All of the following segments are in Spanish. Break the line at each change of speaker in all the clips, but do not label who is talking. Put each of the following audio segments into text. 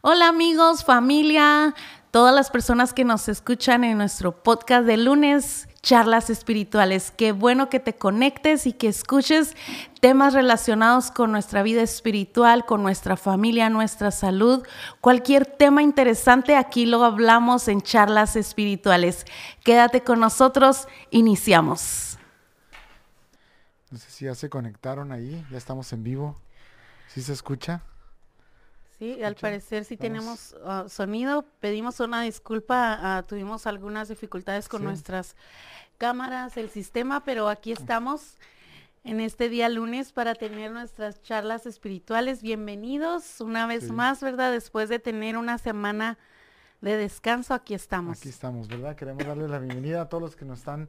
Hola amigos, familia, todas las personas que nos escuchan en nuestro podcast de lunes, charlas espirituales. Qué bueno que te conectes y que escuches temas relacionados con nuestra vida espiritual, con nuestra familia, nuestra salud. Cualquier tema interesante, aquí lo hablamos en charlas espirituales. Quédate con nosotros, iniciamos.
No sé si ya se conectaron ahí, ya estamos en vivo. ¿Sí se escucha?
Sí, al parecer sí tenemos ah, sonido. Pedimos una disculpa, ah, tuvimos algunas dificultades con nuestras cámaras, el sistema, pero aquí estamos en este día lunes para tener nuestras charlas espirituales. Bienvenidos una vez más, ¿verdad? Después de tener una semana de descanso, aquí estamos.
Aquí estamos, ¿verdad? Queremos darle la bienvenida a todos los que nos están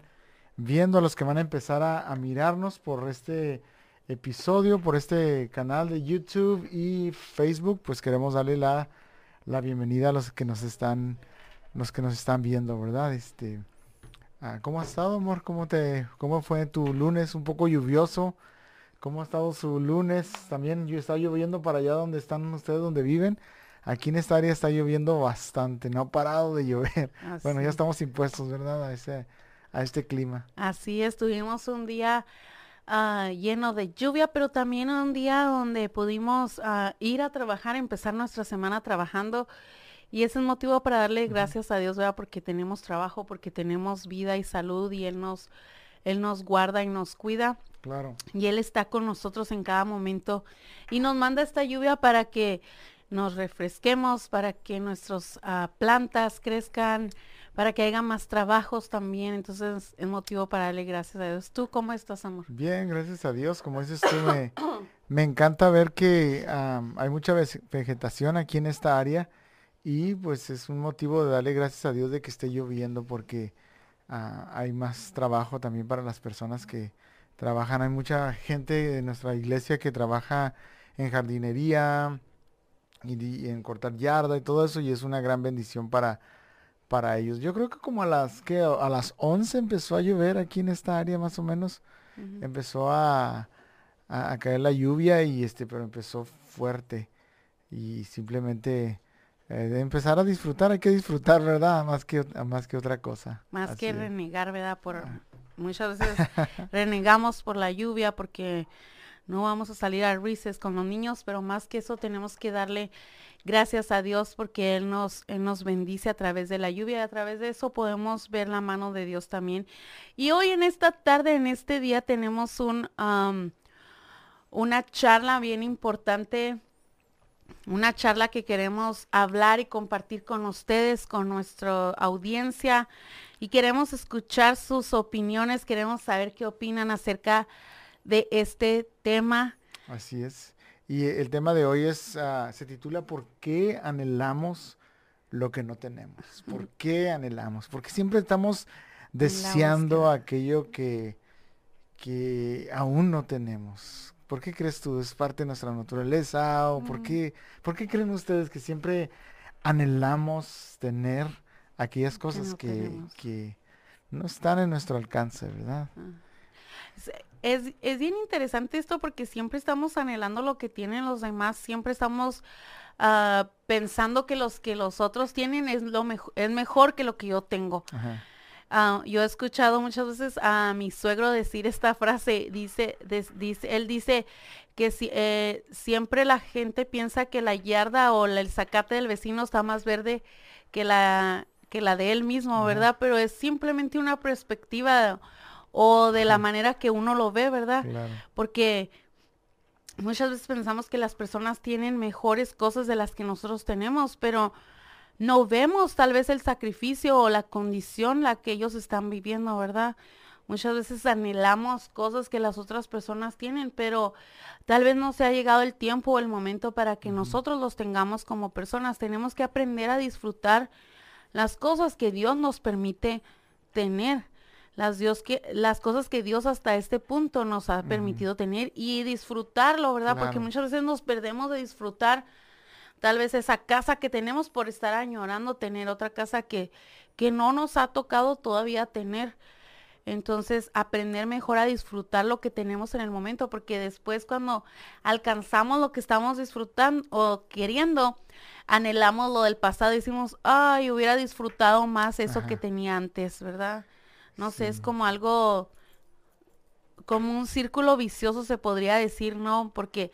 viendo, a los que van a empezar a mirarnos por este episodio, por este canal de YouTube y Facebook, pues queremos darle la, la bienvenida a los que nos están, los que nos están viendo, ¿verdad? Este, ah, ¿cómo ha estado, amor? ¿Cómo te, cómo fue tu lunes? Un poco lluvioso. ¿Cómo ha estado su lunes? También está lloviendo para allá donde están ustedes, donde viven. Aquí en esta área está lloviendo bastante, no ha parado de llover. Bueno, ya estamos impuestos, ¿verdad? A ese, a este clima.
Así estuvimos un día Ah, lleno de lluvia, pero también un día donde pudimos ah, ir a trabajar, empezar nuestra semana trabajando. Y es el motivo para darle gracias a Dios, ¿verdad? Porque tenemos trabajo, porque tenemos vida y salud y Él nos, Él nos guarda y nos cuida.
Claro.
Y Él está con nosotros en cada momento y nos manda esta lluvia para que nos refresquemos, para que nuestras ah, plantas crezcan, para que haya más trabajos también. Entonces es motivo para darle gracias a Dios. ¿Tú cómo estás, amor?
Bien, gracias a Dios. Como dices tú, me, me encanta ver que hay mucha vegetación aquí en esta área y pues es un motivo de darle gracias a Dios de que esté lloviendo porque ah, hay más trabajo también para las personas que trabajan. Hay mucha gente de nuestra iglesia que trabaja en jardinería y, y en cortar yarda y todo eso y es una gran bendición para para ellos. Yo creo que como a las que a las 11 empezó a llover aquí en esta área más o menos. Empezó a, a, caer la lluvia y este, pero empezó fuerte. Y simplemente eh, de empezar a disfrutar, hay que disfrutar, ¿verdad? Más que, más que otra cosa.
Más que renegar, ¿verdad? Por ah. muchas veces renegamos por la lluvia porque no vamos a salir a rises con los niños, pero más que eso tenemos que darle Gracias a Dios porque Él nos, nos bendice a través de la lluvia y a través de eso podemos ver la mano de Dios también. Y hoy en esta tarde, en este día, tenemos un, una charla bien importante, una charla que queremos hablar y compartir con ustedes, con nuestra audiencia y queremos escuchar sus opiniones, queremos saber qué opinan acerca de este tema.
Así es. Y el tema de hoy es, ah, se titula ¿Por qué anhelamos lo que no tenemos? ¿Por qué anhelamos? Porque siempre estamos deseando aquello que, que aún no tenemos. ¿Por qué crees tú? ¿Es parte de nuestra naturaleza? ¿O por, qué, por qué creen ustedes que siempre anhelamos tener aquellas cosas que, que, no están en nuestro alcance, verdad?
Es, es, bien interesante esto porque siempre estamos anhelando lo que tienen los demás, siempre estamos uh, pensando que los que los otros tienen es lo mejor, es mejor que lo que yo tengo. Uh, yo he escuchado muchas veces a mi suegro decir esta frase, dice, dice él dice que si, eh, siempre la gente piensa que la yarda o el zacate del vecino está más verde que la, que la de él mismo, ¿verdad? Pero es simplemente una perspectiva o de la manera que uno lo ve, ¿verdad? Porque muchas veces pensamos que las personas tienen mejores cosas de las que nosotros tenemos, pero no vemos tal vez el sacrificio o la condición la que ellos están viviendo, ¿verdad? Muchas veces anhelamos cosas que las otras personas tienen, pero tal vez no se ha llegado el tiempo o el momento para que nosotros los tengamos como personas. Tenemos que aprender a disfrutar las cosas que Dios nos permite tener las, Dios que, las cosas que Dios hasta este punto nos ha permitido tener y disfrutarlo, ¿verdad? Porque muchas veces nos perdemos de disfrutar tal vez esa casa que tenemos por estar añorando tener otra casa que, que no nos ha tocado todavía tener. Entonces, aprender mejor a disfrutar lo que tenemos en el momento, porque después cuando alcanzamos lo que estamos disfrutando o queriendo, anhelamos lo del pasado y decimos, ay, hubiera disfrutado más eso que tenía antes, ¿verdad? No sé, es como algo, como un círculo vicioso se podría decir, ¿no? Porque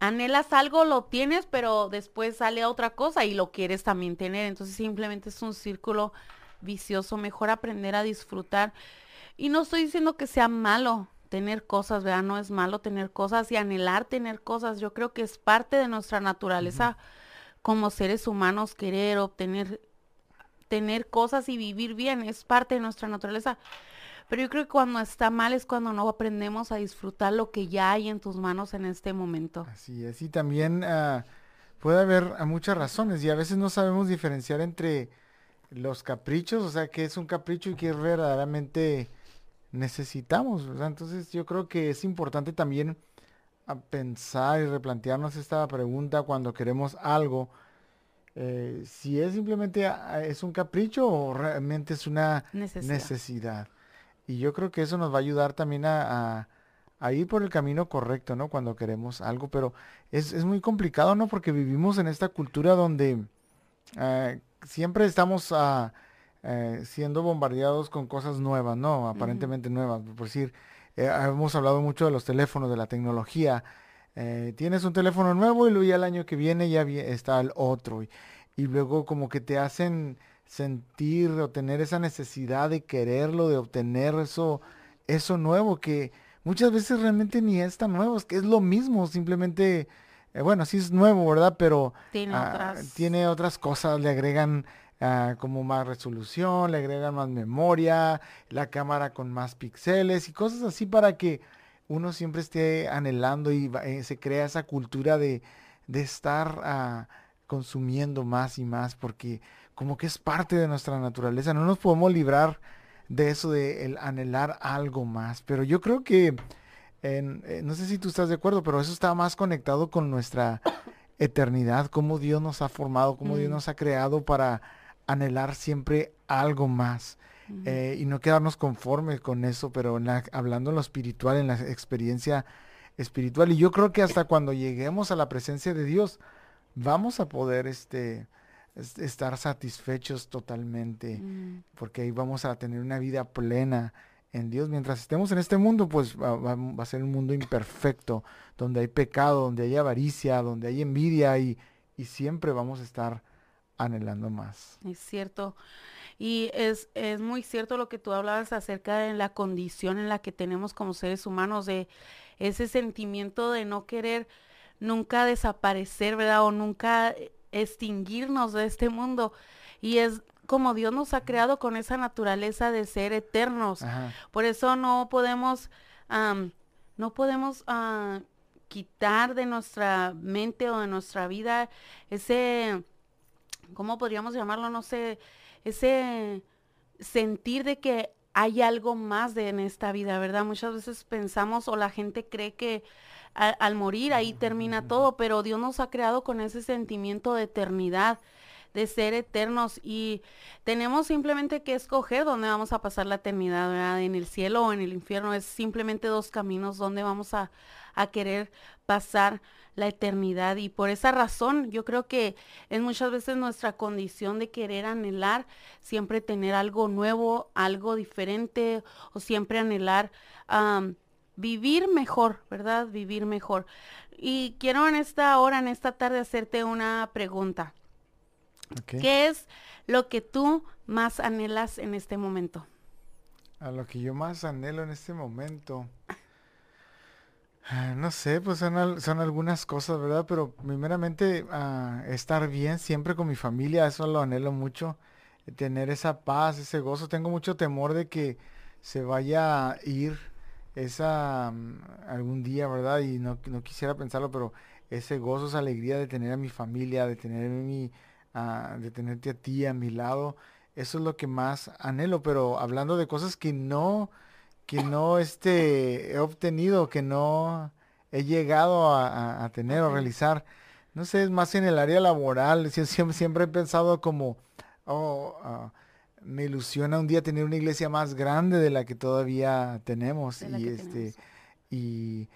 anhelas algo, lo tienes, pero después sale otra cosa y lo quieres también tener. Entonces simplemente es un círculo vicioso. Mejor aprender a disfrutar. Y no estoy diciendo que sea malo tener cosas, ¿verdad? No es malo tener cosas y anhelar tener cosas. Yo creo que es parte de nuestra naturaleza como seres humanos querer, obtener, tener cosas y vivir bien. Es parte de nuestra naturaleza. Pero yo creo que cuando está mal es cuando no aprendemos a disfrutar lo que ya hay en tus manos en este momento.
Así es, y también ah, puede haber muchas razones y a veces no sabemos diferenciar entre los caprichos, o sea, qué es un capricho y qué verdaderamente necesitamos. Entonces yo creo que es importante también ah, pensar y replantearnos esta pregunta cuando queremos algo, eh, si es simplemente es un capricho o realmente es una necesidad. Y yo creo que eso nos va a ayudar también a, ir por el camino correcto, ¿no? Cuando queremos algo, pero es, muy complicado, ¿no? Porque vivimos en esta cultura donde eh, siempre estamos ah, eh, siendo bombardeados con cosas nuevas, ¿no? Aparentemente nuevas. Por decir, hemos hablado mucho de los teléfonos, de la tecnología. Tienes un teléfono nuevo y luego ya el año que viene ya está el otro. y luego como que te hacen sentir o tener esa necesidad de quererlo, de obtener eso, eso nuevo que muchas veces realmente ni es tan nuevo, es que es lo mismo, simplemente, eh, bueno, sí es nuevo, ¿verdad? Pero
tiene, ah, otras...
tiene otras cosas, le agregan ah, como más resolución, le agregan más memoria, la cámara con más píxeles y cosas así para que uno siempre esté anhelando y eh, se crea esa cultura de, de estar ah, consumiendo más y más porque como que es parte de nuestra naturaleza. No nos podemos librar de eso de el anhelar algo más. Pero yo creo que, eh, no sé si tú estás de acuerdo, pero eso está más conectado con nuestra eternidad, cómo Dios nos ha formado, cómo Dios mm. nos ha creado para anhelar siempre algo más. Eh, y no quedarnos conformes con eso, pero hablando en lo espiritual, en la experiencia espiritual. Y yo creo que hasta cuando lleguemos a la presencia de Dios, vamos a poder este, estar satisfechos totalmente, mm. porque ahí vamos a tener una vida plena en Dios. Mientras estemos en este mundo, pues va, a ser un mundo imperfecto, donde hay pecado, donde hay avaricia, donde hay envidia y, y siempre vamos a estar anhelando más.
Es cierto. Y es, es muy cierto lo que tú hablabas acerca de la condición en la que tenemos como seres humanos, de ese sentimiento de no querer nunca desaparecer, ¿verdad? O nunca extinguirnos de este mundo. Y es como Dios nos ha creado con esa naturaleza de ser eternos. Por eso no podemos, no podemos ah, quitar de nuestra mente o de nuestra vida ese, ¿cómo podríamos llamarlo? No sé, ese sentir de que hay algo más de en esta vida, ¿verdad? Muchas veces pensamos o la gente cree que al morir ahí termina todo, pero Dios nos ha creado con ese sentimiento de eternidad, de ser eternos y tenemos simplemente que escoger dónde vamos a pasar la eternidad, ¿verdad? En el cielo o en el infierno, es simplemente dos caminos donde vamos a, a querer pasar la eternidad y por esa razón yo creo que es muchas veces nuestra condición de querer anhelar siempre tener algo nuevo, algo diferente o siempre anhelar vivir mejor, ¿verdad? Vivir mejor. Y quiero en esta hora, en esta tarde, hacerte una pregunta. ¿Qué es lo que tú más anhelas en este momento?
A lo que yo más anhelo en este momento. Ah, no sé, pues son, son algunas cosas, ¿verdad? Pero primeramente ah, estar bien siempre con mi familia, eso lo anhelo mucho. Tener esa paz, ese gozo. Tengo mucho temor de que se vaya a ir esa mm, algún día, ¿verdad? Y no, no, quisiera pensarlo, pero ese gozo, esa alegría de tener a mi familia, de tener mi, ah, de tenerte a ti a mi lado, eso es lo que más anhelo, pero hablando de cosas que no, que no este, he obtenido, que no he llegado a, tener o realizar, no sé, es más en el área laboral, siempre, siempre he pensado como, oh, ah, me ilusiona un día tener una iglesia más grande de la que todavía tenemos. Y este, y,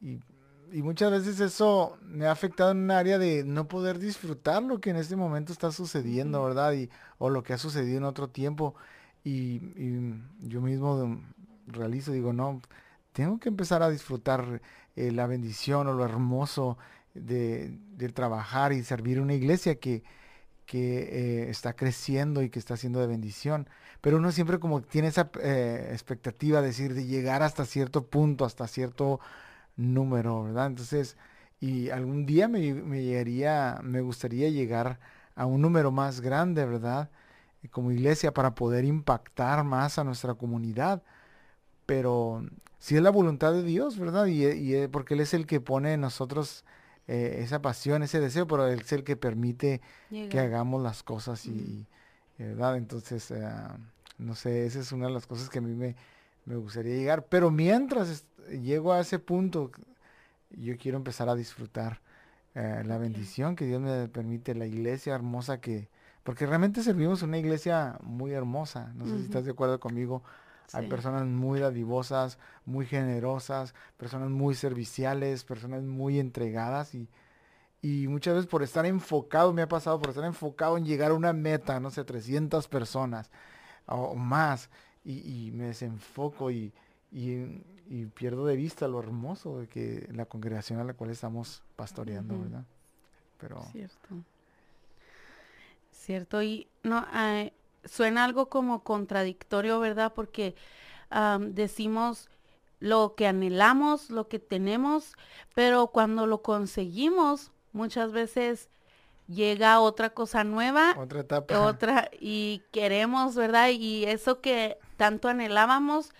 y, muchas veces eso me ha afectado en un área de no poder disfrutar lo que en este momento está sucediendo, ¿verdad? Y, o lo que ha sucedido en otro tiempo. Y, yo mismo realizo, digo, no, tengo que empezar a disfrutar eh, la bendición o lo hermoso de, trabajar y servir una iglesia que, que eh, está creciendo y que está siendo de bendición. Pero uno siempre como tiene esa eh, expectativa de decir, de llegar hasta cierto punto, hasta cierto número, ¿verdad? Entonces, y algún día me, me llegaría, me gustaría llegar a un número más grande, ¿verdad? Como iglesia para poder impactar más a nuestra comunidad. Pero si es la voluntad de Dios, ¿verdad? Y, y porque Él es el que pone en nosotros eh, esa pasión, ese deseo, pero Él es el que permite que hagamos las cosas y, ¿verdad? Entonces, eh, no sé, esa es una de las cosas que a mí me, me gustaría llegar. Pero mientras llego a ese punto, yo quiero empezar a disfrutar eh, la bendición que Dios me permite, la iglesia hermosa que, porque realmente servimos una iglesia muy hermosa, no sé si estás de acuerdo conmigo, hay personas muy dadivosas, muy generosas, personas muy serviciales, personas muy entregadas y, y muchas veces por estar enfocado, me ha pasado por estar enfocado en llegar a una meta, no sé, 300 personas o más, y, me desenfoco y, y, pierdo de vista lo hermoso de que la congregación a la cual estamos pastoreando, ¿verdad?
Pero... Cierto. Cierto, y no, hay suena algo como contradictorio, ¿verdad? Porque decimos lo que anhelamos, lo que tenemos, pero cuando lo conseguimos, muchas veces llega otra cosa nueva,
otra etapa,
otra y queremos, ¿verdad? Y eso que tanto anhelábamos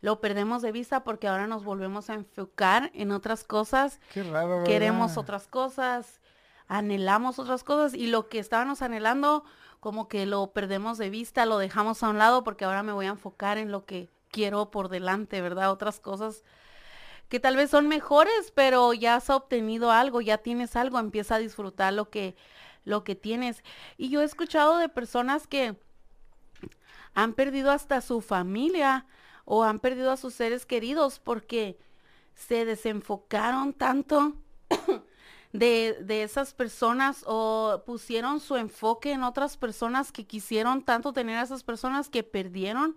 lo perdemos de vista porque ahora nos volvemos a enfocar en otras cosas.
Qué raro,
Queremos otras cosas, anhelamos otras cosas y lo que estábamos anhelando como que lo perdemos de vista, lo dejamos a un lado porque ahora me voy a enfocar en lo que quiero por delante, ¿verdad? Otras cosas que tal vez son mejores, pero ya has obtenido algo, ya tienes algo, empieza a disfrutar lo que lo que tienes. Y yo he escuchado de personas que han perdido hasta su familia o han perdido a sus seres queridos porque se desenfocaron tanto de, esas personas o pusieron su enfoque en otras personas que quisieron tanto tener a esas personas que perdieron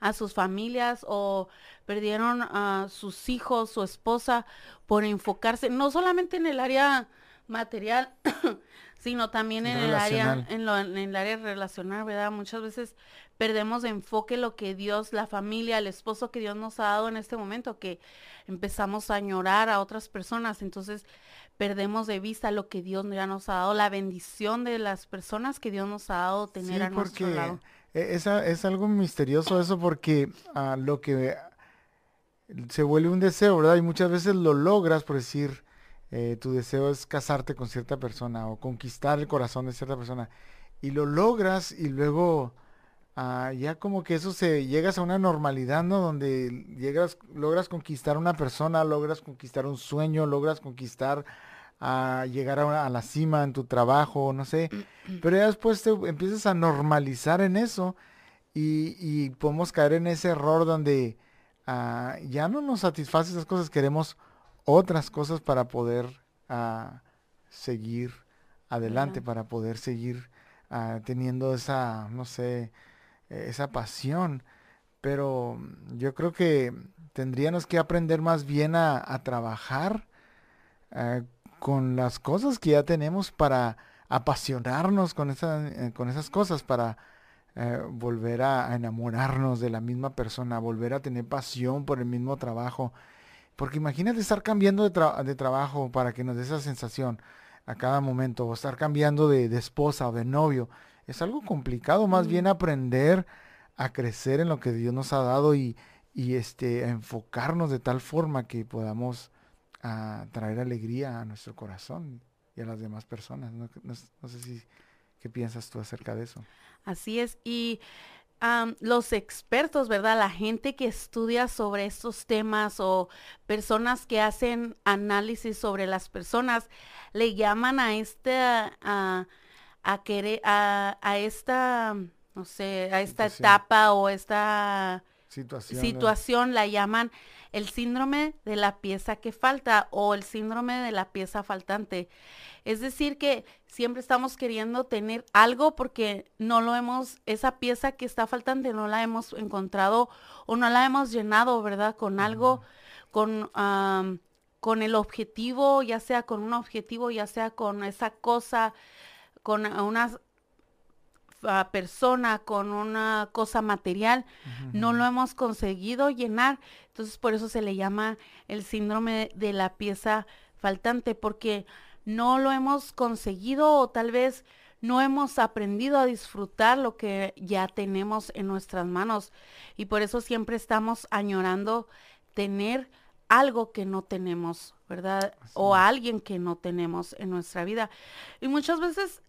a sus familias o perdieron a sus hijos, su esposa, por enfocarse no solamente en el área material, sino también en el área, en, lo, en el área relacional, ¿verdad? Muchas veces perdemos de enfoque lo que Dios, la familia, el esposo que Dios nos ha dado en este momento, que empezamos a añorar a otras personas. Entonces, perdemos de vista lo que Dios ya nos ha dado, la bendición de las personas que Dios nos ha dado tener a nuestro lado.
E, es, es algo misterioso eso porque a lo que se vuelve un deseo, ¿verdad? Y muchas veces lo logras por decir, eh, tu deseo es casarte con cierta persona o conquistar el corazón de cierta persona. Y lo logras y luego ah, ya como que eso se llegas a una normalidad, ¿no? Donde llegas, logras conquistar una persona, logras conquistar un sueño, logras conquistar a llegar a, la cima en tu trabajo, no sé. Pero ya después te empiezas a normalizar en eso y, podemos caer en ese error donde ah, ya no nos satisface esas cosas, queremos otras cosas para poder ah, seguir adelante, para poder seguir ah, teniendo esa, no sé, esa pasión. Pero yo creo que tendríamos que aprender más bien a, trabajar con las cosas que ya tenemos para apasionarnos con, esa, eh, con esas cosas, para eh, volver a, enamorarnos de la misma persona, volver a tener pasión por el mismo trabajo. Porque imagínate estar cambiando de, de trabajo para que nos dé esa sensación a cada momento, o estar cambiando de, de esposa o de novio. Es algo complicado, más bien aprender a crecer en lo que Dios nos ha dado y, y este, enfocarnos de tal forma que podamos a traer alegría a nuestro corazón y a las demás personas. No, sé si, ¿qué piensas tú acerca de eso?
Así es. Y los expertos, ¿verdad? La gente que estudia sobre estos temas o personas que hacen análisis sobre las personas, le llaman a este, a, a, querer, a, a esta no sé, a esta etapa o esta
situación,
situación la llaman el síndrome de la pieza que falta o el síndrome de la pieza faltante. Es decir, que siempre estamos queriendo tener algo porque no lo hemos, esa pieza que está faltante no la hemos encontrado o no la hemos llenado, ¿verdad? Con algo, con, con el objetivo, ya sea con un objetivo, ya sea con esa cosa, con una persona, con una cosa material, no lo hemos conseguido llenar. Entonces por eso se le llama el síndrome de la pieza faltante, porque no lo hemos conseguido o tal vez no hemos aprendido a disfrutar lo que ya tenemos en nuestras manos. Y por eso siempre estamos añorando tener algo que no tenemos, ¿verdad? O a alguien que no tenemos en nuestra vida. Y muchas veces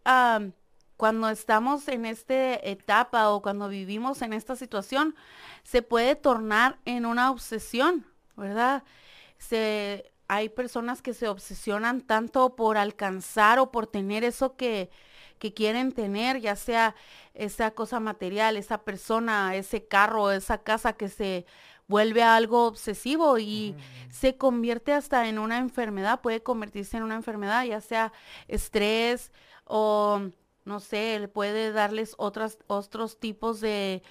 cuando estamos en esta etapa o cuando vivimos en esta situación, se puede tornar en una obsesión, ¿verdad? Se, hay personas que se obsesionan tanto por alcanzar o por tener eso que, que quieren tener, ya sea esa cosa material, esa persona, ese carro, esa casa que se vuelve algo obsesivo y se convierte hasta en una enfermedad, puede convertirse en una enfermedad, ya sea estrés o no sé, puede darles otros tipos de,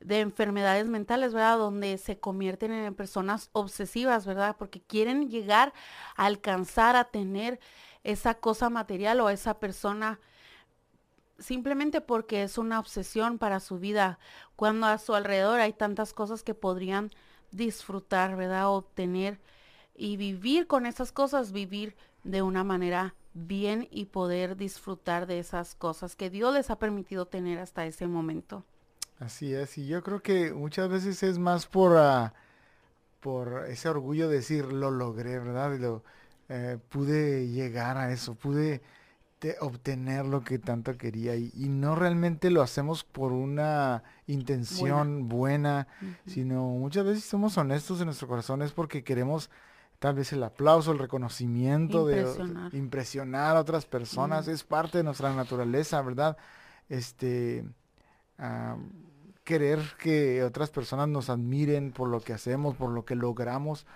de enfermedades mentales, ¿verdad? Donde se convierten en personas obsesivas, ¿verdad? Porque quieren llegar a alcanzar a tener esa cosa material o esa persona simplemente porque es una obsesión para su vida, cuando a su alrededor hay tantas cosas que podrían disfrutar, ¿verdad? Obtener y vivir con esas cosas, vivir de una manera bien y poder disfrutar de esas cosas que Dios les ha permitido tener hasta ese momento.
Así es, y yo creo que muchas veces es más por, ah, por ese orgullo de decir, lo logré, ¿verdad? Lo, eh, pude llegar a eso, pude obtener lo que tanto quería y, no realmente lo hacemos por una intención buena, sino muchas veces somos honestos en nuestro corazón es porque queremos tal vez el aplauso, el reconocimiento de impresionar a otras personas, es parte de nuestra naturaleza, ¿verdad? Este, querer que otras personas nos admiren por lo que hacemos, por lo que logramos.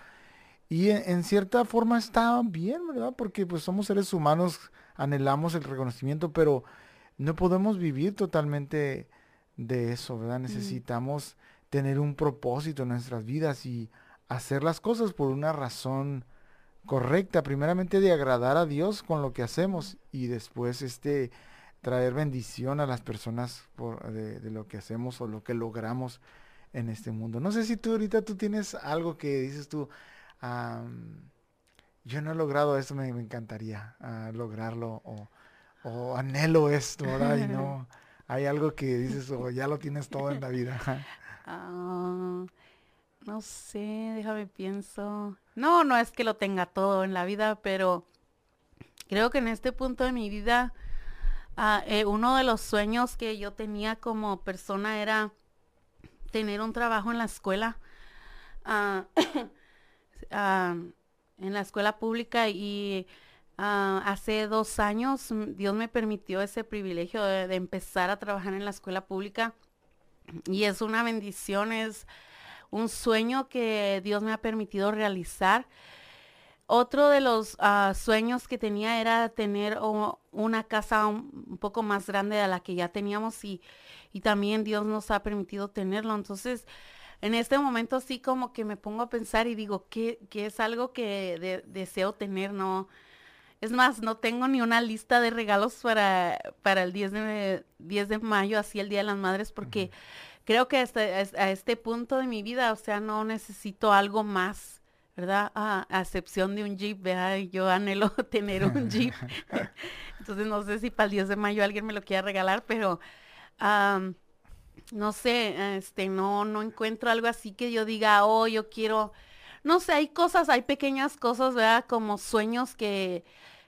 Y en, cierta forma está bien, ¿verdad? Porque pues somos seres humanos, anhelamos el reconocimiento, pero no podemos vivir totalmente de eso, ¿verdad? Necesitamos tener un propósito en nuestras vidas y hacer las cosas por una razón correcta, primeramente de agradar a Dios con lo que hacemos y después este traer bendición a las personas por, de, lo que hacemos o lo que logramos en este mundo. No sé si tú ahorita tú tienes algo que dices tú, yo no he logrado esto, me, encantaría ah, lograrlo o, anhelo esto, ¿verdad? Y no, hay algo que dices, o ya lo tienes todo en la vida.
Ah, no sé, déjame pienso. No, no es que lo tenga todo en la vida, pero creo que en este punto de mi vida Ah, eh, uno de los sueños que yo tenía como persona era tener un trabajo en la escuela, ah, ah, en la escuela pública y hace dos años Dios me permitió ese privilegio de, de, empezar a trabajar en la escuela pública y es una bendición, es un sueño que Dios me ha permitido realizar otro de los ah, sueños que tenía era tener una casa un, poco más grande de la que ya teníamos y, y también Dios nos ha permitido tenerlo. Entonces, en este momento sí como que me pongo a pensar y digo que, es algo que deseo tener, ¿no? Es más, no tengo ni una lista de regalos para, para el 10 de, 10 de mayo, así el Día de las Madres, porque creo que hasta a este punto de mi vida, o sea, no necesito algo más ¿verdad? a excepción de un Jeep, ¿verdad? Yo anhelo tener un Jeep. Entonces no sé si para el 10 de mayo alguien me lo quiera regalar, pero no sé, este, no, no encuentro algo así que yo diga, oh, yo quiero, no sé, hay cosas, hay pequeñas cosas, ¿verdad? Como sueños que,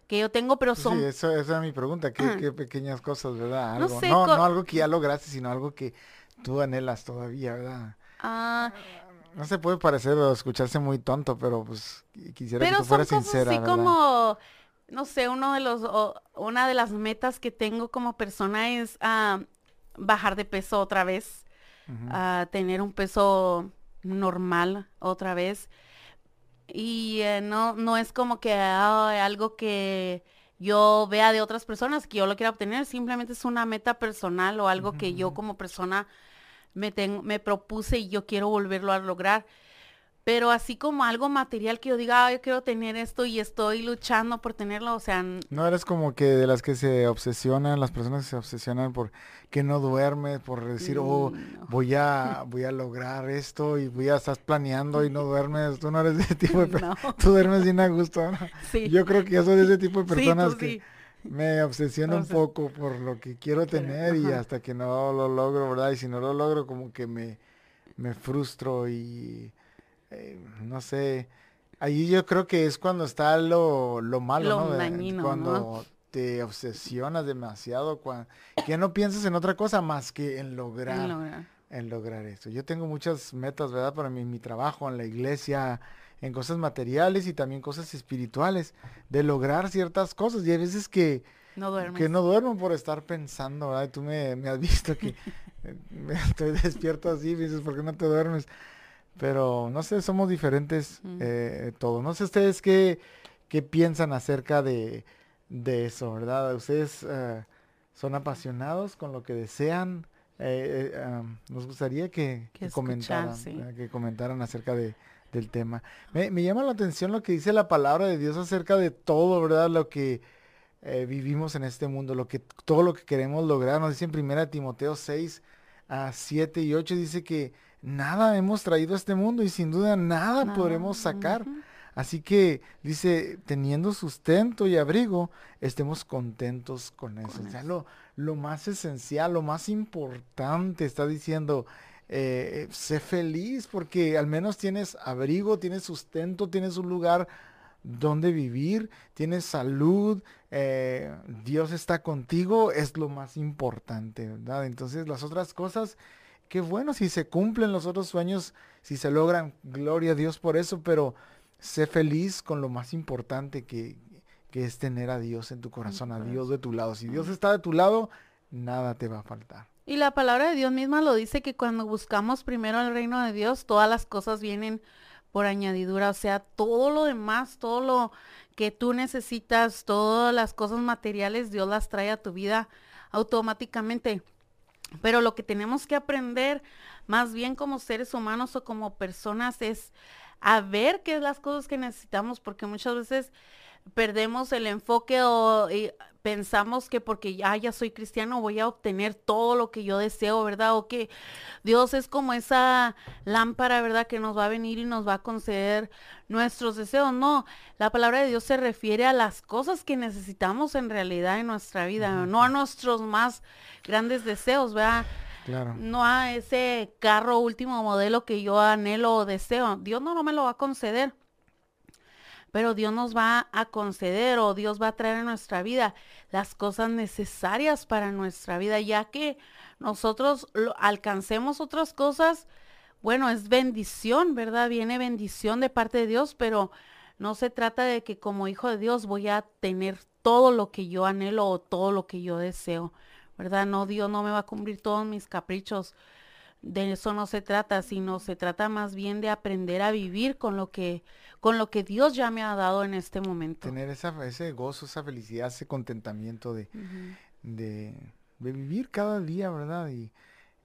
que yo tengo, pero son...
Sí, eso, esa es mi pregunta, ¿qué, pequeñas cosas, verdad? Algo, no, sé, no, no, algo que ya lograste, sino algo que tú anhelas todavía, ¿verdad?
Ah,
no se puede parecer o escucharse muy tonto, pero pues quisiera que tú fueras sincera.
Así como, no sé, uno de los, una de las metas que tengo como persona es, ah, bajar de peso otra vez, a tener un peso normal otra vez. Y eh, no, no es como que algo que yo vea de otras personas que yo lo quiera obtener, simplemente es una meta personal o algo que yo como persona me, me propuse y yo quiero volverlo a lograr. Pero así como algo material que yo diga, yo quiero tener esto y estoy luchando por tenerlo, o sea...
No eres como que de las que se obsesionan, las personas que se obsesionan por que no duermes, por decir, oh, mm, voy a voy a lograr esto y voy a estar planeando y no duermes, tú no eres de ese tipo de personas, tú duermes bien a gusto, ¿no? Sí. Yo creo que yo soy de ese tipo de personas que me obsesiono un poco por lo que quiero tener y hasta que no lo logro, ¿verdad? Y si no lo logro como que me, me frustro y eh, no sé, ahí yo creo que es cuando está lo, lo malo, ¿no? cuando te obsesionas demasiado, cuando, que no piensas en otra cosa más que en lograr, en lograr, esto. Yo tengo muchas metas, ¿verdad? Para mi, mi trabajo, en la iglesia, en cosas materiales y también cosas espirituales, de lograr ciertas cosas. Y hay veces que no que no duermo por estar pensando, ¿verdad? tú me, me has visto que me estoy despierto así, dices, ¿por qué no te duermes? Pero no sé, somos diferentes eh, todos. No sé ustedes qué, qué piensan acerca de, de eso, ¿verdad? Ustedes eh, son apasionados con lo que desean. Eh, eh nos gustaría que, que, comentaran, que comentaran acerca de, del tema. Me, me, llama la atención lo que dice la palabra de Dios acerca de todo, ¿verdad? Lo que vivimos en este mundo, lo que, todo lo que queremos lograr. Nos dice en 1 Timoteo 6, a 7 y 8, dice que nada hemos traído a este mundo y sin duda nada podremos sacar. Así que dice, teniendo sustento y abrigo, estemos contentos con eso. O sea, lo, lo, más esencial, lo más importante, está diciendo, eh, sé feliz porque al menos tienes abrigo, tienes sustento, tienes un lugar donde vivir, tienes salud, eh, Dios está contigo, es lo más importante, ¿verdad? Entonces las otras cosas qué bueno si se cumplen los otros sueños, si se logran, gloria a Dios por eso, pero sé feliz con lo más importante que, que es tener a Dios en tu corazón, a Dios de tu lado. Si Dios está de tu lado, nada te va a faltar.
Y la palabra de Dios misma lo dice que cuando buscamos primero el reino de Dios, todas las cosas vienen por añadidura, o sea, todo lo demás, todo lo que tú necesitas, todas las cosas materiales, Dios las trae a tu vida automáticamente. Pero lo que tenemos que aprender más bien como seres humanos o como personas es a ver qué es las cosas que necesitamos, porque muchas veces perdemos el enfoque o pensamos que porque ya, ya soy cristiano voy a obtener todo lo que yo deseo, ¿verdad? O que Dios es como esa lámpara, ¿verdad? Que nos va a venir y nos va a conceder nuestros deseos. No, la palabra de Dios se refiere a las cosas que necesitamos en realidad en nuestra vida, no a nuestros más grandes deseos, ¿verdad? Claro. No a ese carro último modelo que yo anhelo o deseo. Dios no, no me lo va a conceder pero Dios nos va a conceder o Dios va a traer a nuestra vida las cosas necesarias para nuestra vida, ya que nosotros alcancemos otras cosas, bueno, es bendición, ¿verdad? Viene bendición de parte de Dios, pero no se trata de que como hijo de Dios voy a tener todo lo que yo anhelo o todo lo que yo deseo, ¿verdad? No, Dios no me va a cumplir todos mis caprichos de eso no se trata, sino se trata más bien de aprender a vivir con lo que con lo que Dios ya me ha dado en este momento.
Tener esa, ese gozo, esa felicidad, ese contentamiento de, de, vivir cada día, ¿verdad? Y,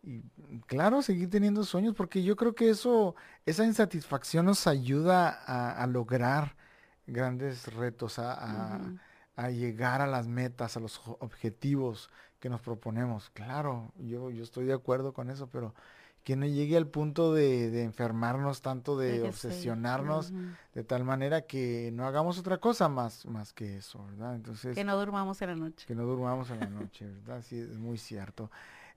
y, claro, seguir teniendo sueños, porque yo creo que eso, esa insatisfacción nos ayuda a, lograr grandes retos, a, a, llegar a las metas, a los objetivos que nos proponemos. Claro, yo, yo estoy de acuerdo con eso, pero que no llegue al punto de, enfermarnos tanto, de, obsesionarnos, de tal manera que no hagamos otra cosa más, más que eso, ¿verdad?
Entonces... Que no durmamos en la noche.
Que no durmamos en la noche, ¿verdad? Sí, es muy cierto.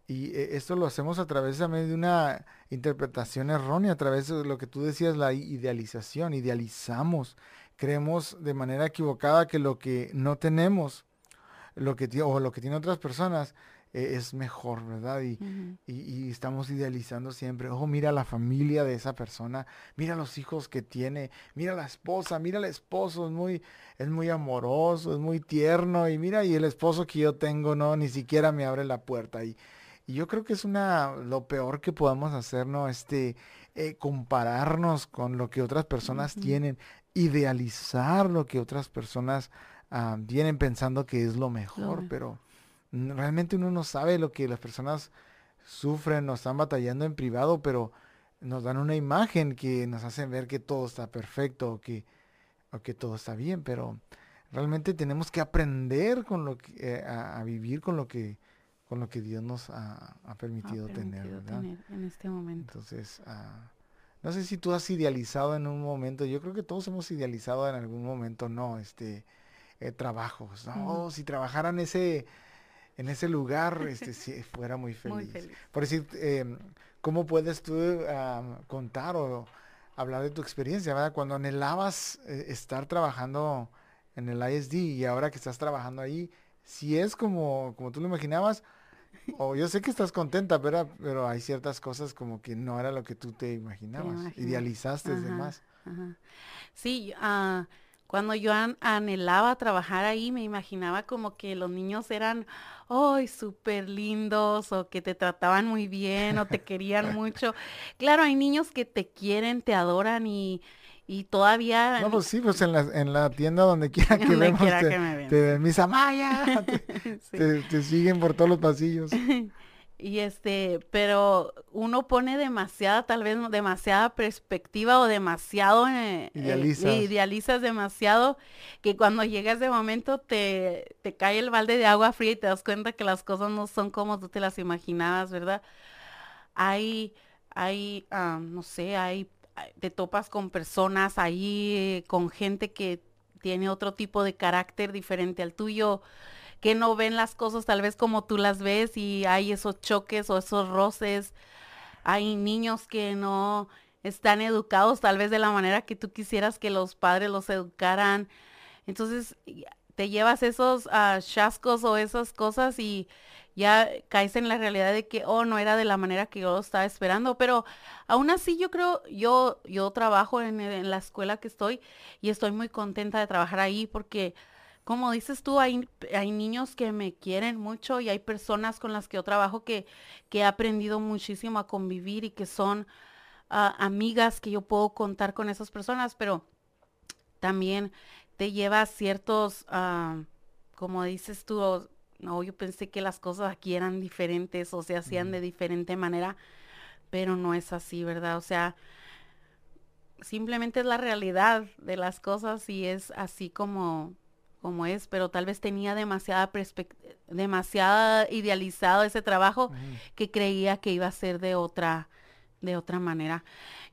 Y eh, esto lo hacemos a través también de una interpretación errónea, a través de lo que tú decías, la idealización. Idealizamos, creemos de manera equivocada que lo que no tenemos lo que o lo que tienen otras personas eh, es mejor, ¿verdad? Y, y, estamos idealizando siempre, oh, mira la familia de esa persona, mira los hijos que tiene, mira la esposa, mira el esposo, es muy, es muy amoroso, es muy tierno, y mira, y el esposo que yo tengo, no, ni siquiera me abre la puerta. Y, Y yo creo que es una, lo peor que podemos hacer, ¿no? Este, eh, compararnos con lo que otras personas tienen, idealizar lo que otras personas tienen pensando que es lo mejor, pero realmente uno no sabe lo que las personas sufren o están batallando en privado, pero nos dan una imagen que nos hacen ver que todo está perfecto o que, o que todo está bien, pero realmente tenemos que aprender con lo que, eh, a, vivir con lo que con lo que Dios nos ha, permitido, tener,
en este momento.
Entonces, ah, no sé si tú has idealizado en un momento, yo creo que todos hemos idealizado en algún momento, no, este, eh, trabajos, no, si trabajaran ese, en ese lugar, este, si fuera muy feliz. Por decir, eh, ¿cómo puedes tú contar o hablar de tu experiencia, ¿verdad? Cuando anhelabas eh, estar trabajando en el ISD y ahora que estás trabajando ahí, si es como, como tú lo imaginabas, o yo sé que estás contenta, pero, pero hay ciertas cosas como que no era lo que tú te imaginabas, idealizaste de más.
Sí, uh, cuando yo anhelaba trabajar ahí, me imaginaba como que los niños eran, ¡ay, súper lindos! o que te trataban muy bien o te querían mucho. Claro, hay niños que te quieren, te adoran y, y todavía...
No, pues sí, pues en la, en la tienda donde quiera que vemos, te, que me te, mis amayas, te, te, siguen por todos los pasillos.
Y este, pero uno pone demasiada, tal vez demasiada perspectiva o demasiado, eh, eh idealizas. demasiado, que cuando llegas de momento te, te cae el balde de agua fría y te das cuenta que las cosas no son como tú te las imaginabas, ¿verdad? Hay, hay, ah, no sé, hay, te topas con personas ahí, con gente que tiene otro tipo de carácter diferente al tuyo que no ven las cosas tal vez como tú las ves y hay esos choques o esos roces. Hay niños que no están educados tal vez de la manera que tú quisieras que los padres los educaran. Entonces te llevas esos uh, chascos o esas cosas y ya caes en la realidad de que, oh, no era de la manera que yo estaba esperando. Pero aún así yo creo, yo, yo trabajo en, en la escuela que estoy y estoy muy contenta de trabajar ahí porque como dices tú, hay, hay, niños que me quieren mucho y hay personas con las que yo trabajo que, que he aprendido muchísimo a convivir y que son ah, amigas que yo puedo contar con esas personas, pero también te lleva ciertos, ah, como dices tú, no, yo pensé que las cosas aquí eran diferentes o se hacían de diferente manera, pero no es así, ¿verdad? O sea, simplemente es la realidad de las cosas y es así como como es, pero tal vez tenía demasiada demasiada idealizado ese trabajo que creía que iba a ser de otra de otra manera.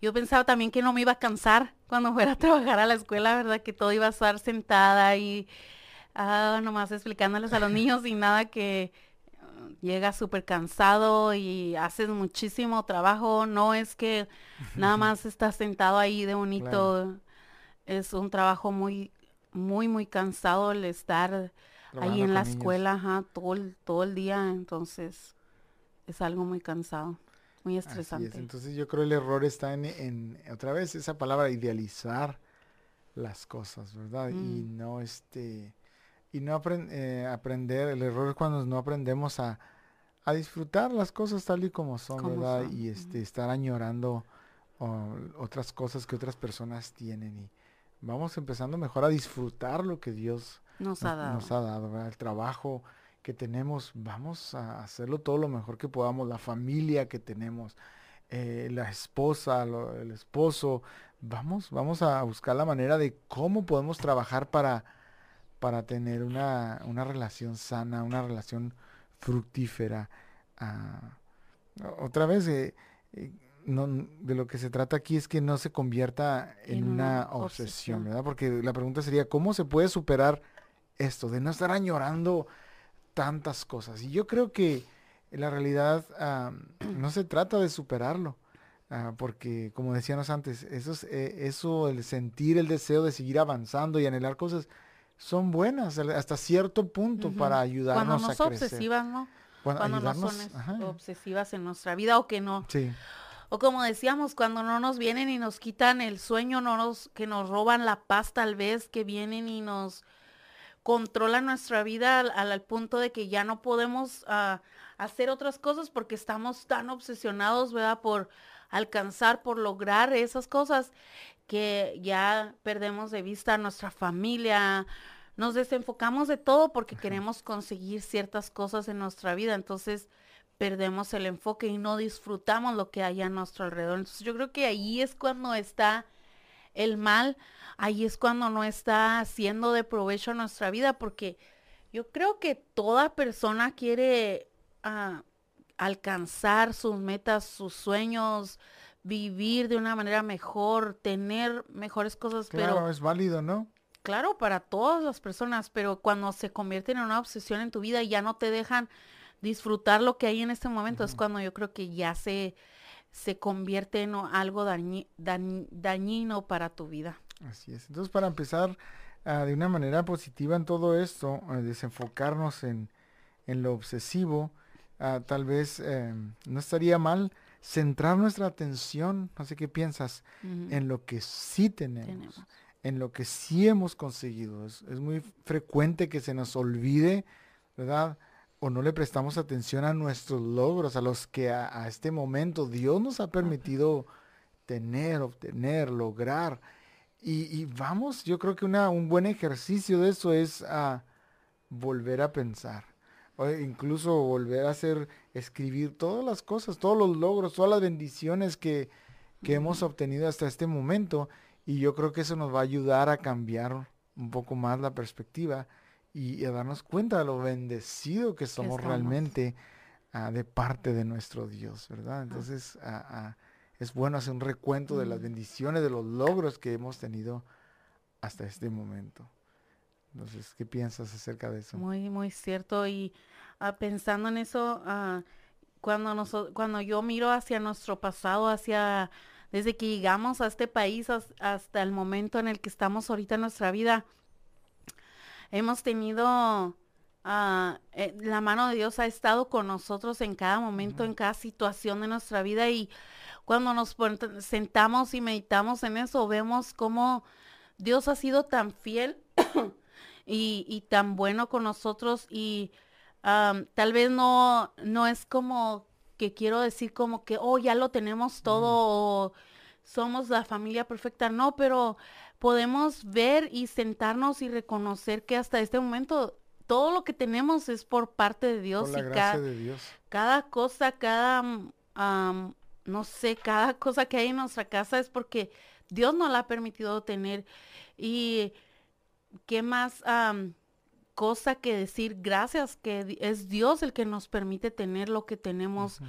Yo pensaba también que no me iba a cansar cuando fuera a trabajar a la escuela, ¿verdad? Que todo iba a estar sentada y ah, nomás explicándoles a los niños y nada que uh, llega súper cansado y haces muchísimo trabajo. No es que nada más estás sentado ahí de bonito. Es un trabajo muy muy, muy cansado el estar ahí en la escuela todo, el, todo el día, entonces es algo muy cansado, muy estresante.
Entonces yo creo el error está en, otra vez, esa palabra idealizar las cosas, ¿verdad? Y mm. no este, y no eh, aprender, el error es cuando no aprendemos a, a, disfrutar las cosas tal y como son, ¿verdad? Y este, estar añorando otras cosas que otras personas tienen y vamos empezando mejor a disfrutar lo que Dios
nos, ha dado,
nos ha dado el trabajo que tenemos, vamos a hacerlo todo lo mejor que podamos, la familia que tenemos, eh, la esposa, el esposo, vamos, vamos a buscar la manera de cómo podemos trabajar para, para tener una, una relación sana, una relación fructífera. Ah, otra vez, eh, eh, no, de lo que se trata aquí es que no se convierta en, una, obsesión, ¿verdad? Porque la pregunta sería, ¿cómo se puede superar esto de no estar añorando tantas cosas? Y yo creo que la realidad no se trata de superarlo, ah, porque como decíamos antes, eso, es, eh, eso, el sentir el deseo de seguir avanzando y anhelar cosas, son buenas hasta cierto punto para ayudarnos Cuando
a crecer. Obsesivas, ¿no? Cuando, no son obsesivas en nuestra vida o que no. Sí o como decíamos, cuando no nos vienen y nos quitan el sueño, no nos, que nos roban la paz tal vez, que vienen y nos controla nuestra vida al, punto de que ya no podemos ah, hacer otras cosas porque estamos tan obsesionados, ¿verdad? Por alcanzar, por lograr esas cosas que ya perdemos de vista a nuestra familia, nos desenfocamos de todo porque queremos conseguir ciertas cosas en nuestra vida, entonces perdemos el enfoque y no disfrutamos lo que hay a nuestro alrededor. Entonces yo creo que ahí es cuando está el mal, ahí es cuando no está haciendo de provecho nuestra vida, porque yo creo que toda persona quiere ah, alcanzar sus metas, sus sueños, vivir de una manera mejor, tener mejores cosas.
Claro, es válido, ¿no?
Claro, para todas las personas, pero cuando se convierten en una obsesión en tu vida y ya no te dejan disfrutar lo que hay en este momento, es cuando yo creo que ya se, se convierte en algo dañino para tu vida.
Así es. Entonces, para empezar ah, de una manera positiva en todo esto, desenfocarnos en, en, lo obsesivo, ah, tal vez em, no estaría mal centrar nuestra atención, no sé qué piensas, en lo que sí tenemos, en lo que sí hemos conseguido. Es, muy frecuente que se nos olvide, ¿verdad? O no le prestamos atención a nuestros logros, a los que a, este momento Dios nos ha permitido tener, obtener, lograr. Y, vamos, yo creo que una, un buen ejercicio de eso es a volver a pensar o incluso volver a hacer, escribir todas las cosas, todos los logros, todas las bendiciones que, que hemos obtenido hasta este momento. Y yo creo que eso nos va a ayudar a cambiar un poco más la perspectiva y, a darnos cuenta de lo bendecido que somos realmente ah, de parte de nuestro Dios, ¿verdad? Entonces ah, ah, es bueno hacer un recuento de las bendiciones, de los logros que hemos tenido hasta este momento. Entonces, ¿qué piensas acerca de eso?
Muy, muy cierto. Y ah, pensando en eso, ah, cuando, nos, cuando yo miro hacia nuestro pasado, hacia desde que llegamos a este país hasta el momento en el que estamos ahorita en nuestra vida, hemos tenido, ah, eh, la mano de Dios ha estado con nosotros en cada momento, en cada situación de nuestra vida y cuando nos sentamos y meditamos en eso, vemos cómo Dios ha sido tan fiel y, tan bueno con nosotros y tal vez no, no es como que quiero decir como que, oh, ya lo tenemos todo o somos la familia perfecta, no, pero podemos ver y sentarnos y reconocer que hasta este momento todo lo que tenemos es por parte de Dios.
y cada, de Dios.
cada cosa, cada, no sé, cada cosa que hay en nuestra casa es porque Dios nos la ha permitido tener. Y ¿qué más cosa que decir? Gracias, que es Dios el que nos permite tener lo que tenemos,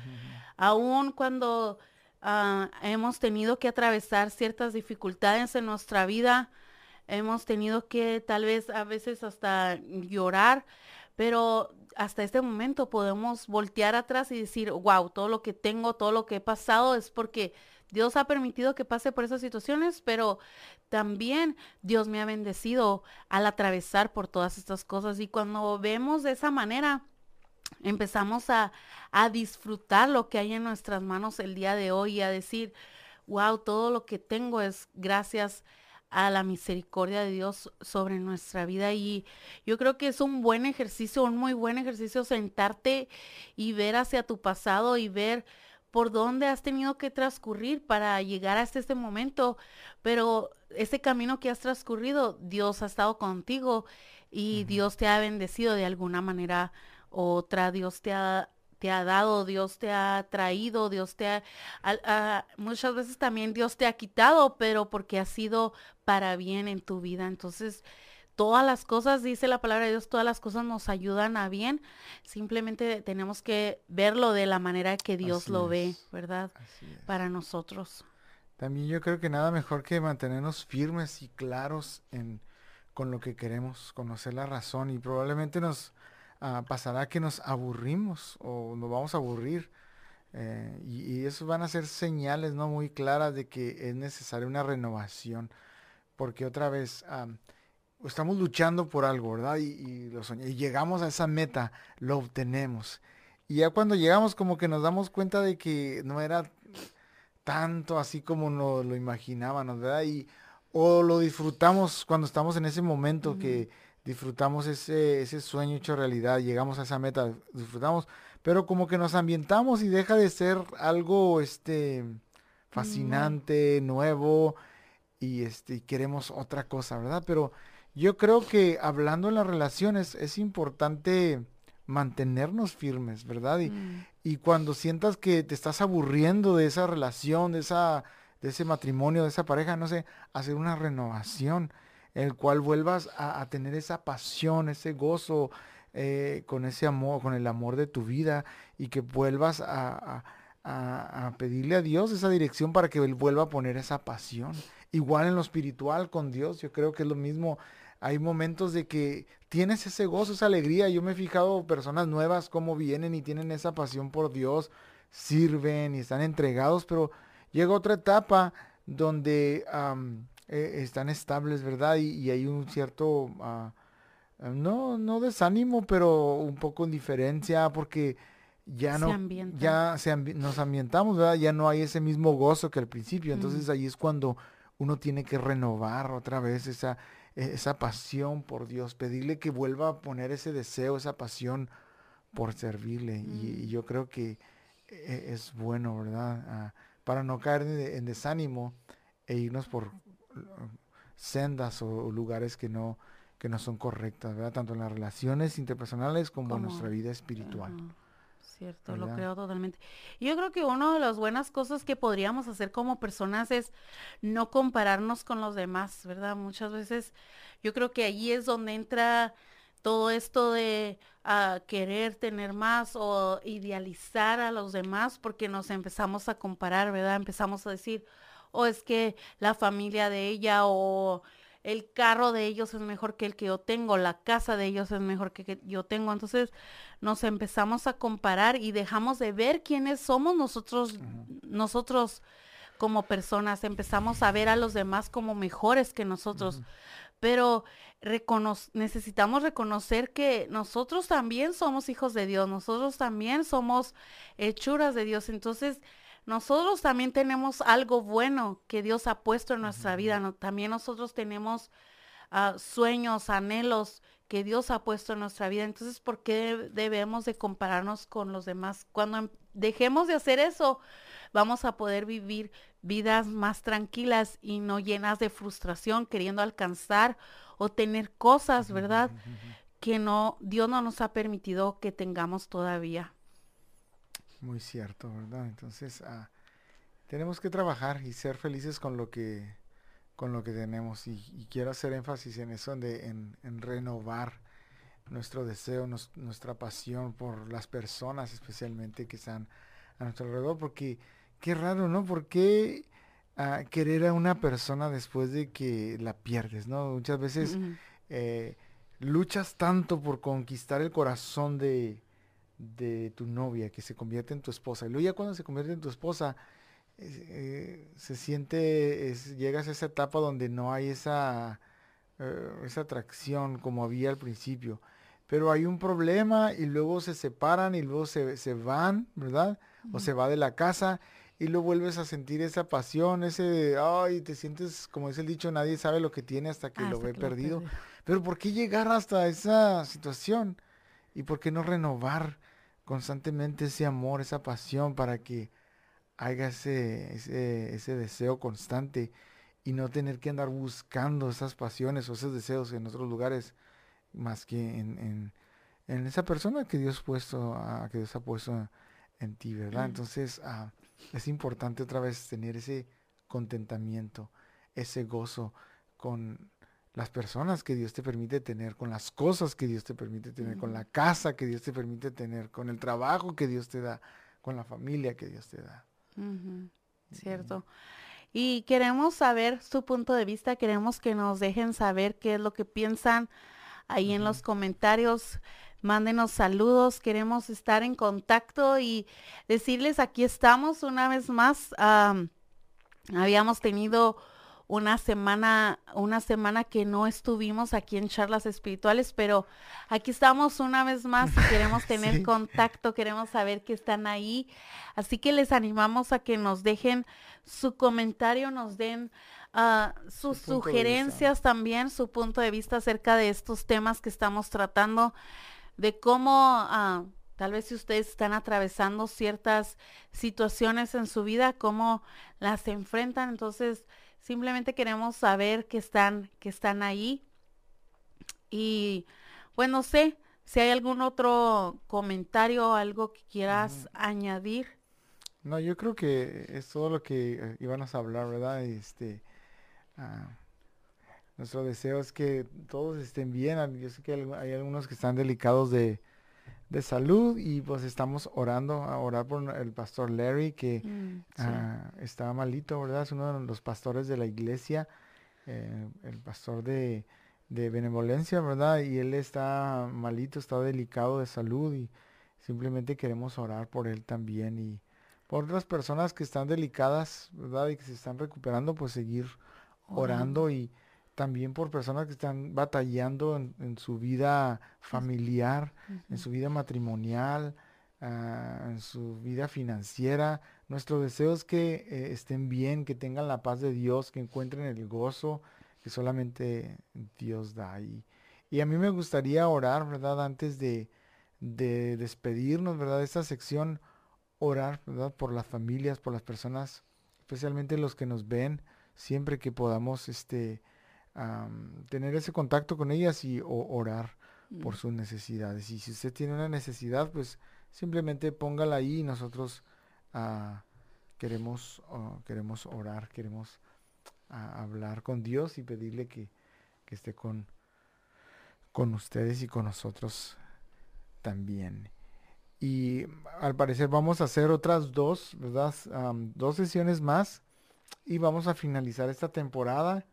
aún cuando ah, hemos tenido que atravesar ciertas dificultades en nuestra vida, hemos tenido que tal vez a veces hasta llorar, pero hasta este momento podemos voltear atrás y decir, wow, todo lo que tengo, todo lo que he pasado es porque Dios ha permitido que pase por esas situaciones, pero también Dios me ha bendecido al atravesar por todas estas cosas. Y cuando vemos de esa manera, empezamos a, disfrutar lo que hay en nuestras manos el día de hoy y a decir, wow, todo lo que tengo es gracias a la misericordia de Dios sobre nuestra vida. Y yo creo que es un buen ejercicio, un muy buen ejercicio sentarte y ver hacia tu pasado y ver por dónde has tenido que transcurrir para llegar hasta este momento, pero ese camino que has transcurrido, Dios ha estado contigo y Dios te ha bendecido de alguna manera otra, Dios te ha, te ha dado, Dios te ha traído, Dios te ha, muchas veces también Dios te ha quitado, pero porque ha sido para bien en tu vida. Entonces, todas las cosas, dice la palabra de Dios, todas las cosas nos ayudan a bien. Simplemente tenemos que verlo de la manera que Dios lo ve, ¿verdad? Para nosotros.
También yo creo que nada mejor que mantenernos firmes y claros en con lo que queremos, conocer la razón y probablemente nos ah, pasará que nos aburrimos o nos vamos a aburrir. Eh, y, eso van a ser señales no muy claras de que es necesaria una renovación. Porque otra vez, estamos luchando por algo, ¿verdad? Y, y llegamos a esa meta, lo obtenemos. Y ya cuando llegamos como que nos damos cuenta de que no era tanto así como nos lo imaginábamos, ¿verdad? Y, o lo disfrutamos cuando estamos en ese momento que disfrutamos ese, ese sueño hecho realidad, llegamos a esa meta, disfrutamos, pero como que nos ambientamos y deja de ser algo este fascinante, nuevo y este queremos otra cosa, ¿verdad? Pero yo creo que hablando en las relaciones es importante mantenernos firmes, ¿verdad? Y, mm. y cuando sientas que te estás aburriendo de esa relación, de esa de ese matrimonio, de esa pareja, no sé, hacer una renovación, en el cual vuelvas a, tener esa pasión, ese gozo, eh, con ese amor, con el amor de tu vida, y que vuelvas a, pedirle a Dios esa dirección para que Él vuelva a poner esa pasión. Igual en lo espiritual con Dios, yo creo que es lo mismo. Hay momentos de que tienes ese gozo, esa alegría. Yo me he fijado personas nuevas cómo vienen y tienen esa pasión por Dios, sirven y están entregados, pero llega otra etapa donde eh, están estables, ¿verdad? Y, hay un cierto, ah, no, no desánimo, pero un poco indiferencia porque ya no, ya se nos ambientamos, ¿verdad? Ya no hay ese mismo gozo que al principio. Entonces ahí es cuando uno tiene que renovar otra vez esa, e, esa pasión por Dios, pedirle que vuelva a poner ese deseo, esa pasión por servirle. Y, yo creo que e, es bueno, ¿verdad? Ah, para no caer en, desánimo e irnos por sendas o, lugares que no, que no son correctas, ¿verdad? Tanto en las relaciones interpersonales como, en nuestra vida espiritual.
Cierto, lo creo totalmente. Yo creo que una de las buenas cosas que podríamos hacer como personas es no compararnos con los demás, ¿verdad? Muchas veces yo creo que allí es donde entra todo esto de ah, querer tener más o idealizar a los demás porque nos empezamos a comparar, ¿verdad? Empezamos a decir, o es que la familia de ella o el carro de ellos es mejor que el que yo tengo, la casa de ellos es mejor que, que yo tengo. Entonces nos empezamos a comparar y dejamos de ver quiénes somos nosotros, nosotros como personas. Empezamos a ver a los demás como mejores que nosotros pero necesitamos reconocer que nosotros también somos hijos de Dios, nosotros también somos hechuras de Dios, entonces nosotros también tenemos algo bueno que Dios ha puesto en nuestra vida, también nosotros tenemos ah, sueños, anhelos que Dios ha puesto en nuestra vida, entonces ¿por qué debemos de compararnos con los demás? Cuando em, dejemos de hacer eso, vamos a poder vivir vidas más tranquilas y no llenas de frustración, queriendo alcanzar o tener cosas, ¿verdad? Que no, Dios no nos ha permitido que tengamos todavía.
Muy cierto, ¿verdad? Entonces, ah, tenemos que trabajar y ser felices con lo que, con lo que tenemos. Y, quiero hacer énfasis en eso, de, en, renovar nuestro deseo, nuestra pasión por las personas especialmente que están a nuestro alrededor, porque qué raro, ¿no? ¿Por qué ah, querer a una persona después de que la pierdes, ¿no? Muchas veces eh, luchas tanto por conquistar el corazón de, de, tu novia que se convierte en tu esposa. Y luego ya cuando se convierte en tu esposa, eh, se siente, es, llegas a esa etapa donde no hay esa, eh, esa atracción como había al principio. Pero hay un problema y luego se separan y luego se, se van, ¿verdad? O se va de la casa y lo vuelves a sentir esa pasión, ese, ay, te sientes, como es el dicho, nadie sabe lo que tiene hasta que lo ve perdido. Pero ¿por qué llegar hasta esa situación? ¿Y por qué no renovar constantemente ese amor, esa pasión para que haya ese, ese, deseo constante y no tener que andar buscando esas pasiones o esos deseos en otros lugares más que en, en, esa persona que Dios, puesto, a, que Dios ha puesto en ti, ¿verdad? Entonces, ah, es importante otra vez tener ese contentamiento, ese gozo con las personas que Dios te permite tener, con las cosas que Dios te permite tener, con la casa que Dios te permite tener, con el trabajo que Dios te da, con la familia que Dios te da.
Cierto. Y queremos saber su punto de vista, queremos que nos dejen saber qué es lo que piensan ahí en los comentarios mándenos saludos, queremos estar en contacto y decirles aquí estamos una vez más. habíamos tenido una semana, una semana que no estuvimos aquí en charlas espirituales, pero aquí estamos una vez más y queremos tener contacto, queremos saber que están ahí. Así que les animamos a que nos dejen su comentario, nos den ah, sus sugerencias también, su punto de vista acerca de estos temas que estamos tratando, de cómo uh, tal vez si ustedes están atravesando ciertas situaciones en su vida, cómo las enfrentan. Entonces, Simplemente queremos saber que están, que están ahí. Y bueno, no sé si hay algún otro comentario o algo que quieras añadir.
No, yo creo que es todo lo que eh, iban a hablar, ¿verdad? Este, ah, nuestro deseo es que todos estén bien. Yo sé que hay algunos que están delicados de, de salud y pues estamos orando a orar por el pastor Larry que mm, ah, está malito, ¿verdad? Es uno de los pastores de la iglesia, eh, el pastor de, de, benevolencia, ¿verdad? Y él está malito, está delicado de salud y simplemente queremos orar por él también y por otras personas que están delicadas, ¿verdad? Y que se están recuperando, pues seguir orando y también por personas que están batallando en, su vida familiar, en su vida matrimonial, ah, en su vida financiera. Nuestro deseo es que eh, estén bien, que tengan la paz de Dios, que encuentren el gozo que solamente Dios da. Y, y a mí me gustaría orar, ¿verdad? Antes de, de despedirnos, ¿verdad? De esta sección, orar, ¿verdad? Por las familias, por las personas, especialmente los que nos ven, siempre que podamos, este, tener ese contacto con ellas y orar por mm. sus necesidades. Y si usted tiene una necesidad, pues simplemente póngala ahí y nosotros ah, queremos, oh, queremos orar, queremos ah, hablar con Dios y pedirle que, esté con, con ustedes y con nosotros también. Y al parecer vamos a hacer otras dos, ¿verdad? dos sesiones más y vamos a finalizar esta temporada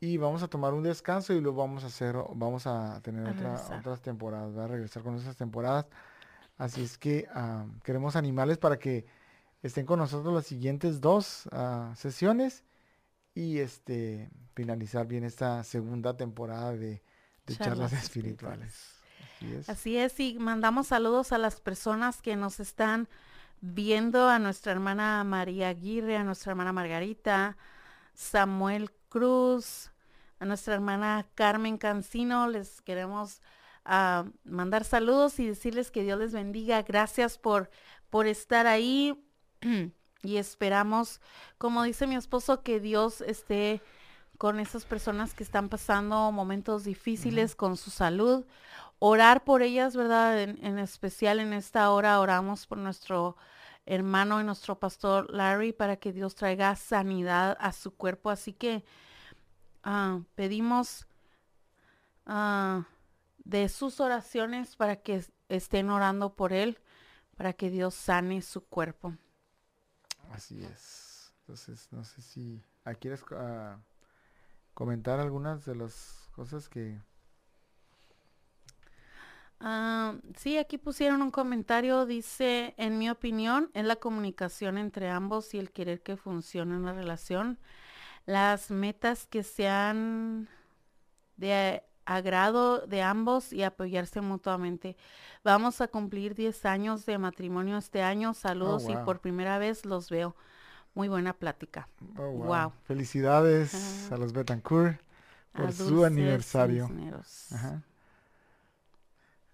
y vamos a tomar un descanso y luego vamos a hacer, vamos a tener otras temporadas, va a regresar con esas temporadas. Así es que ah, queremos animarles para que estén con nosotros las siguientes dos ah, sesiones y este finalizar bien esta segunda temporada de, charlas, espirituales.
Así es. Así es, y mandamos saludos a las personas que nos están viendo, a nuestra hermana María Aguirre, a nuestra hermana Margarita, Samuel Cruz, a nuestra hermana Carmen Cancino. Les queremos ah, mandar saludos y decirles que Dios les bendiga. Gracias por, por estar ahí y esperamos, como dice mi esposo, que Dios esté con esas personas que están pasando momentos difíciles con su salud. Orar por ellas, ¿verdad? En, en, especial en esta hora oramos por nuestro hermano y nuestro pastor Larry para que Dios traiga sanidad a su cuerpo. Así que ah, pedimos ah, de sus oraciones para que estén orando por él, para que Dios sane su cuerpo.
Así es. Entonces, no sé si ah, quieres comentar algunas de las cosas que
Ah, sí, aquí pusieron un comentario, dice, en mi opinión, es la comunicación entre ambos y el querer que funcione una relación. Las metas que sean de agrado de ambos y apoyarse mutuamente. Vamos a cumplir 10 años de matrimonio este año. Saludos oh, y por primera vez los veo. Muy buena plática.
Oh, wow. Felicidades a los Betancourt por su aniversario. Ajá.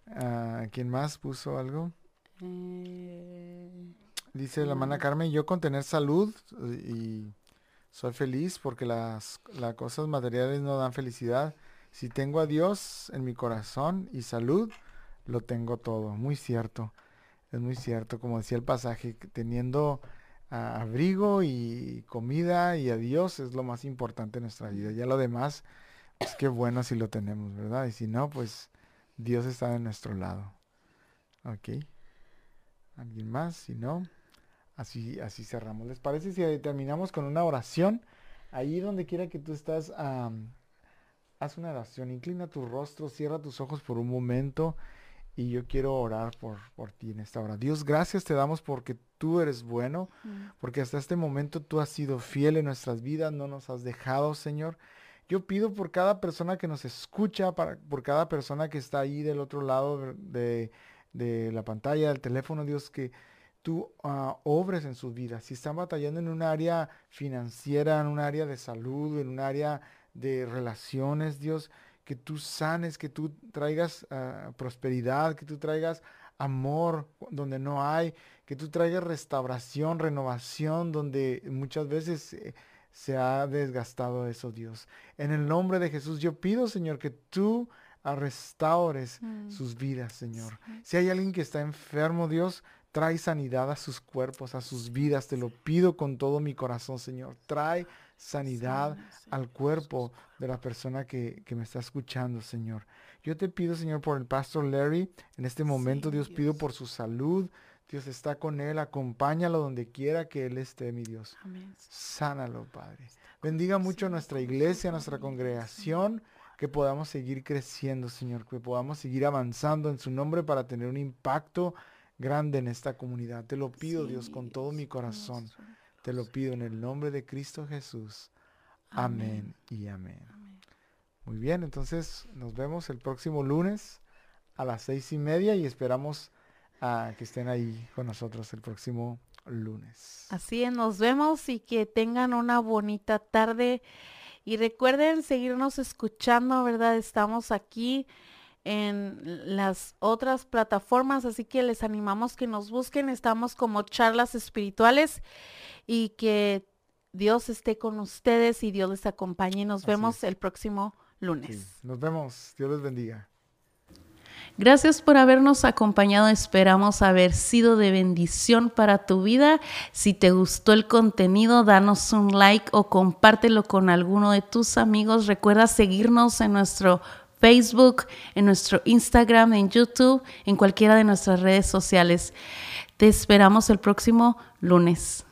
Uh, ¿Quién más puso algo? Eh, Dice la hermana Carmen, yo con tener salud y soy feliz porque las, las cosas materiales no dan felicidad. Si tengo a Dios en mi corazón y salud, lo tengo todo. Muy cierto, es muy cierto. Como decía el pasaje, teniendo abrigo y comida y a Dios es lo más importante en nuestra vida. Ya lo demás, pues qué bueno si lo tenemos, ¿verdad? Y si no, pues Dios está de nuestro lado. Ok. ¿Alguien más? Si no, así, así cerramos. ¿Les parece si terminamos con una oración? Ahí donde quiera que tú estás, haz una oración. Inclina tu rostro, cierra tus ojos por un momento y yo quiero orar por, por ti en esta hora. Dios, gracias te damos porque tú eres bueno, porque hasta este momento tú has sido fiel en nuestras vidas, no nos has dejado, Señor. Yo pido por cada persona que nos escucha, para, por cada persona que está ahí del otro lado de, de la pantalla, del teléfono, Dios, que tú ah, obres en sus vidas. Si están batallando en un área financiera, en un área de salud, en un área de relaciones, Dios, que tú sanes, que tú traigas ah, prosperidad, que tú traigas amor donde no hay, que tú traigas restauración, renovación, donde muchas veces eh, se ha desgastado eso, Dios. En el nombre de Jesús, yo pido, Señor, que tú restaures
Mm.
sus vidas, Señor.
Sí.
Si hay alguien que está enfermo, Dios, trae sanidad a sus cuerpos, a sus vidas. Te lo pido con todo mi corazón, Señor. Trae sanidad al cuerpo de la persona que, que me está escuchando, Señor. Yo te pido, Señor, por el pastor Larry. En este momento,
Sí,
Dios, pido por su salud. Dios está con él. Acompáñalo donde quiera que él esté, mi Dios.
Amén.
Sánalo, Padre. Bendiga mucho nuestra iglesia, nuestra congregación, que podamos seguir creciendo, Señor, que podamos seguir avanzando en su nombre para tener un impacto grande en esta comunidad. Te lo pido, Dios, con todo mi corazón. Te lo pido en el nombre de Cristo Jesús. Amén y amén.
Amén.
Muy bien, entonces nos vemos el próximo lunes a las seis y media y esperamos a que estén ahí con nosotros el próximo lunes.
Así es, nos vemos y que tengan una bonita tarde. Y recuerden seguirnos escuchando, ¿verdad? Estamos aquí en las otras plataformas, así que les animamos que nos busquen. Estamos como charlas espirituales y que Dios esté con ustedes y Dios les acompañe. Nos
Así
vemos
es.
el próximo
Sí,
lunes.
nos vemos. Dios les bendiga.
Gracias por habernos acompañado. Esperamos haber sido de bendición para tu vida. Si te gustó el contenido, danos un like o compártelo con alguno de tus amigos. Recuerda seguirnos en nuestro Facebook, en nuestro Instagram, en YouTube, en cualquiera de nuestras redes sociales. Te esperamos el próximo lunes.